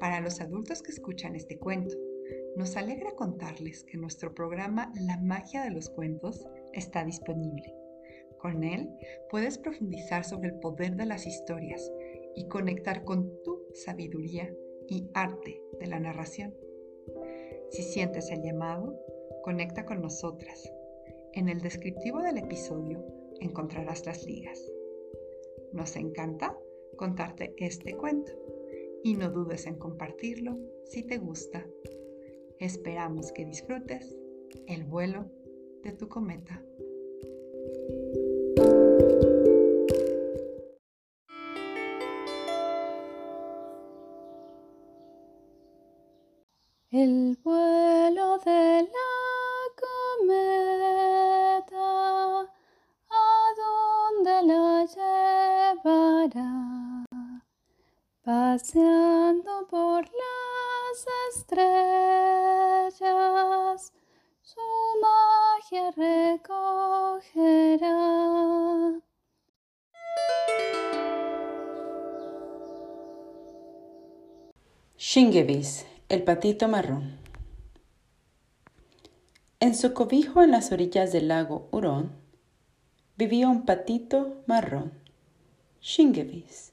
Para los adultos que escuchan este cuento, nos alegra contarles que nuestro programa La magia de los cuentos está disponible. Con él puedes profundizar sobre el poder de las historias y conectar con tu sabiduría y arte de la narración. Si sientes el llamado, conecta con nosotras. En el descriptivo del episodio encontrarás las ligas. Nos encanta contarte este cuento y no dudes en compartirlo si te gusta. Esperamos que disfrutes el vuelo de tu cometa. El vuelo paseando por las estrellas, su magia recogerá. Shingebis, el patito marrón. En su cobijo en las orillas del lago Hurón vivía un patito marrón, Shingebis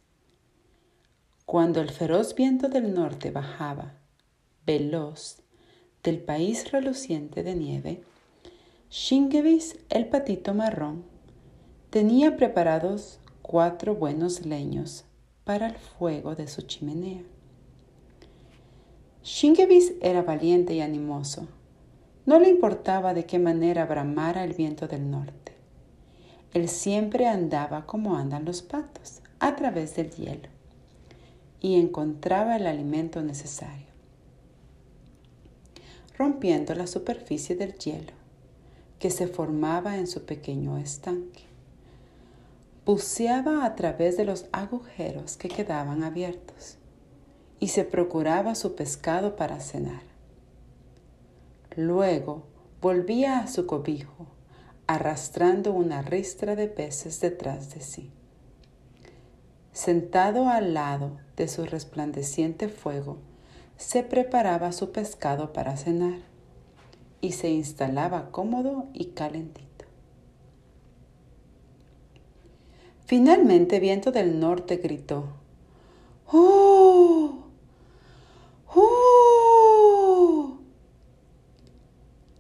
cuando el feroz viento del norte bajaba, veloz, del país reluciente de nieve, Shingebis, el patito marrón, tenía preparados cuatro buenos leños para el fuego de su chimenea. Shingebis era valiente y animoso. No le importaba de qué manera bramara el viento del norte. Él siempre andaba como andan los patos, a través del hielo y encontraba el alimento necesario, rompiendo la superficie del hielo que se formaba en su pequeño estanque. Buceaba a través de los agujeros que quedaban abiertos y se procuraba su pescado para cenar. Luego volvía a su cobijo, arrastrando una ristra de peces detrás de sí. Sentado al lado de su resplandeciente fuego, se preparaba su pescado para cenar y se instalaba cómodo y calentito. Finalmente Viento del Norte gritó, ¡Oh! ¡Oh!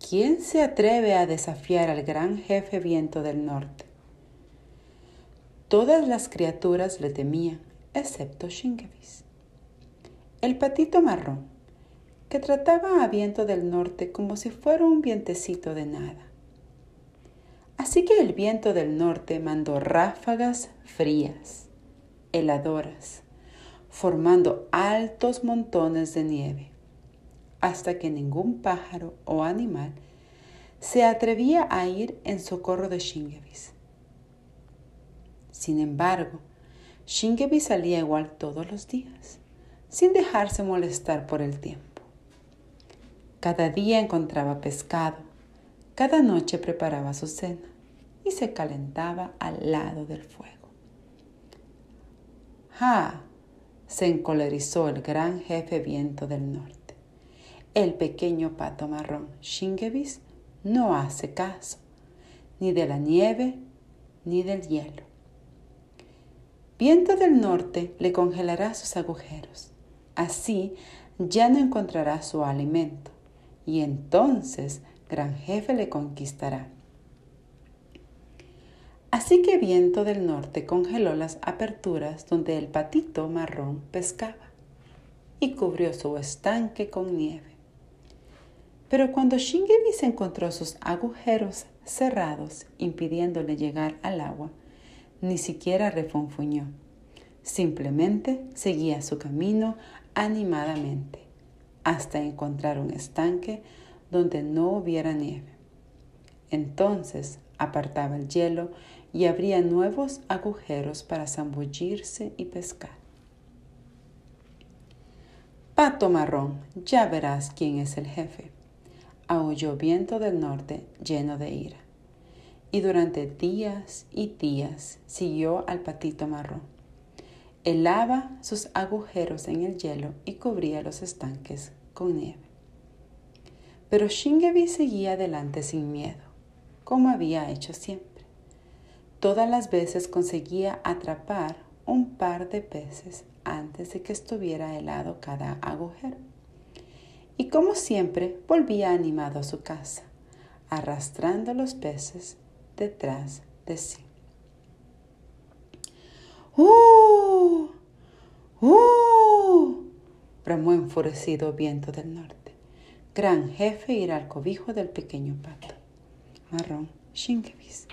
¿Quién se atreve a desafiar al gran jefe Viento del Norte? Todas las criaturas le temían, excepto Shingebis. El patito marrón, que trataba a viento del norte como si fuera un vientecito de nada. Así que el viento del norte mandó ráfagas frías, heladoras, formando altos montones de nieve, hasta que ningún pájaro o animal se atrevía a ir en socorro de Shingebis. Sin embargo, Shingebi salía igual todos los días, sin dejarse molestar por el tiempo. Cada día encontraba pescado, cada noche preparaba su cena y se calentaba al lado del fuego. ¡Ja! se encolerizó el gran jefe viento del norte. El pequeño pato marrón Shingebis no hace caso, ni de la nieve ni del hielo. Viento del norte le congelará sus agujeros. Así ya no encontrará su alimento. Y entonces gran jefe le conquistará. Así que viento del norte congeló las aperturas donde el patito marrón pescaba y cubrió su estanque con nieve. Pero cuando Shingebi encontró sus agujeros cerrados impidiéndole llegar al agua, ni siquiera refunfuñó. Simplemente seguía su camino animadamente hasta encontrar un estanque donde no hubiera nieve. Entonces apartaba el hielo y abría nuevos agujeros para zambullirse y pescar. Pato marrón, ya verás quién es el jefe, aulló viento del norte lleno de ira. Y durante días y días siguió al patito marrón. Helaba sus agujeros en el hielo y cubría los estanques con nieve. Pero Shingebi seguía adelante sin miedo, como había hecho siempre. Todas las veces conseguía atrapar un par de peces antes de que estuviera helado cada agujero. Y como siempre, volvía animado a su casa, arrastrando los peces detrás de sí. ¡Uh! ¡Uh! bramó enfurecido viento del norte. Gran jefe irá al cobijo del pequeño pato. Marrón, Shinkevis.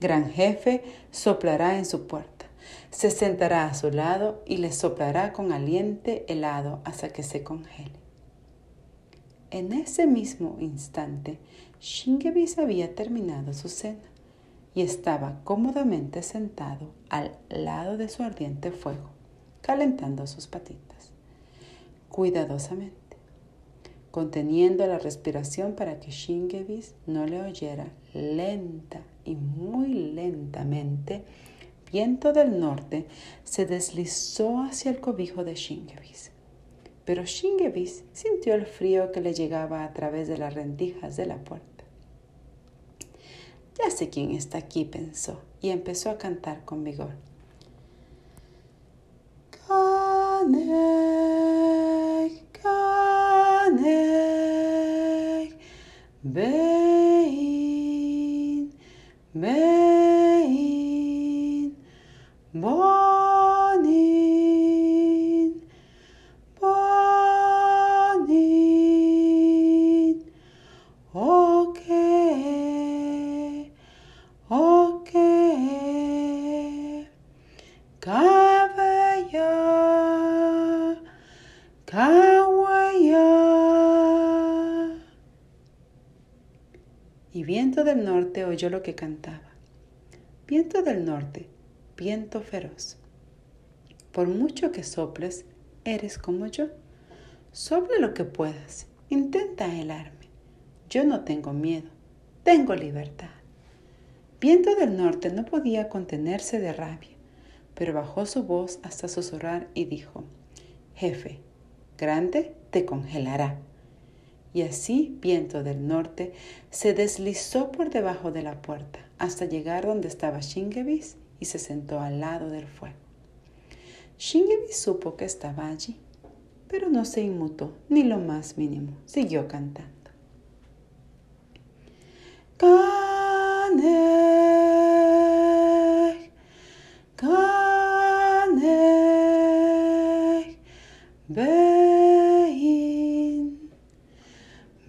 Gran jefe soplará en su puerta se sentará a su lado y le soplará con aliente helado hasta que se congele. En ese mismo instante, Shingebis había terminado su cena y estaba cómodamente sentado al lado de su ardiente fuego, calentando sus patitas, cuidadosamente, conteniendo la respiración para que Shingebis no le oyera lenta y muy lentamente viento del norte se deslizó hacia el cobijo de Shingebis. Pero Shingebis sintió el frío que le llegaba a través de las rendijas de la puerta. Ya sé quién está aquí, pensó, y empezó a cantar con vigor. Viento del norte oyó lo que cantaba. Viento del norte, viento feroz. Por mucho que soples, eres como yo. Sopla lo que puedas, intenta helarme. Yo no tengo miedo, tengo libertad. Viento del norte no podía contenerse de rabia, pero bajó su voz hasta susurrar y dijo, Jefe, grande te congelará. Y así Viento del Norte se deslizó por debajo de la puerta hasta llegar donde estaba Shingebis y se sentó al lado del fuego. Shingebis supo que estaba allí, pero no se inmutó ni lo más mínimo. Siguió cantando.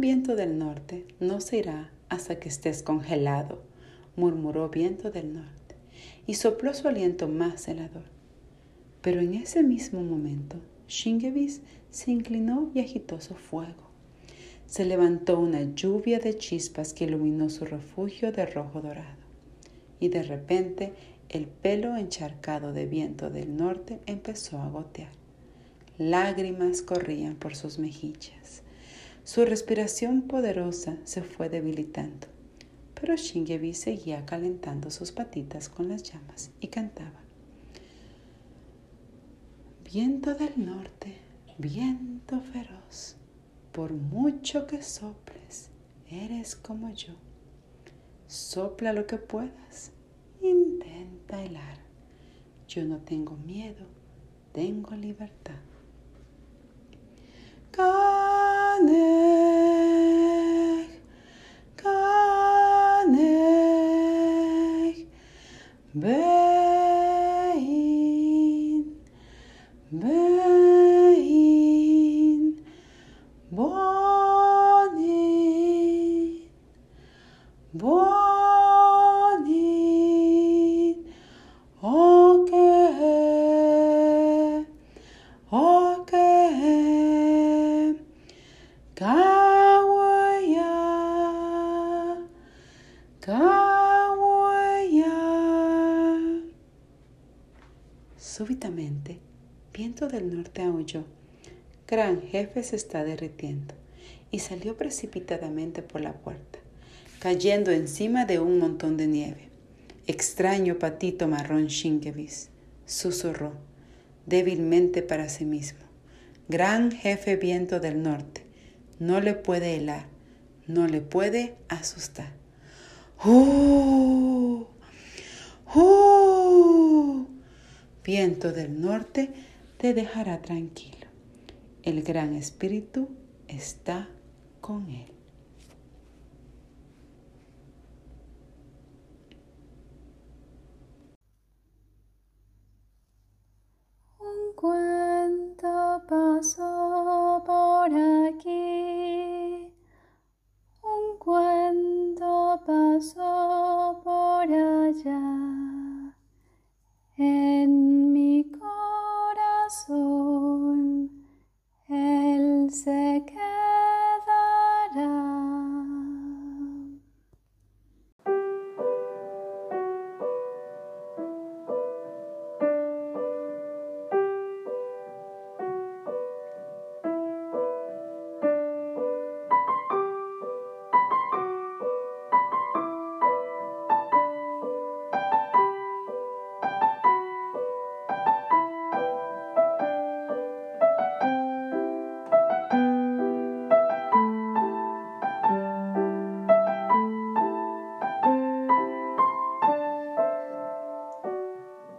viento del norte no se irá hasta que estés congelado, murmuró viento del norte, y sopló su aliento más helador. Pero en ese mismo momento, Shingebis se inclinó y agitó su fuego. Se levantó una lluvia de chispas que iluminó su refugio de rojo dorado. Y de repente el pelo encharcado de viento del norte empezó a gotear. Lágrimas corrían por sus mejillas. Su respiración poderosa se fue debilitando, pero Shingebi seguía calentando sus patitas con las llamas y cantaba. Viento del norte, viento feroz, por mucho que soples, eres como yo. Sopla lo que puedas, intenta helar. Yo no tengo miedo, tengo libertad. Gran jefe se está derritiendo y salió precipitadamente por la puerta, cayendo encima de un montón de nieve. Extraño patito marrón Shinkevis, susurró débilmente para sí mismo. Gran jefe viento del norte, no le puede helar, no le puede asustar. ¡Uh! ¡Uh! Viento del norte te dejará tranquilo. El gran espíritu está con él. Un cuento pasó por aquí. Un cuento pasó por allá. そう。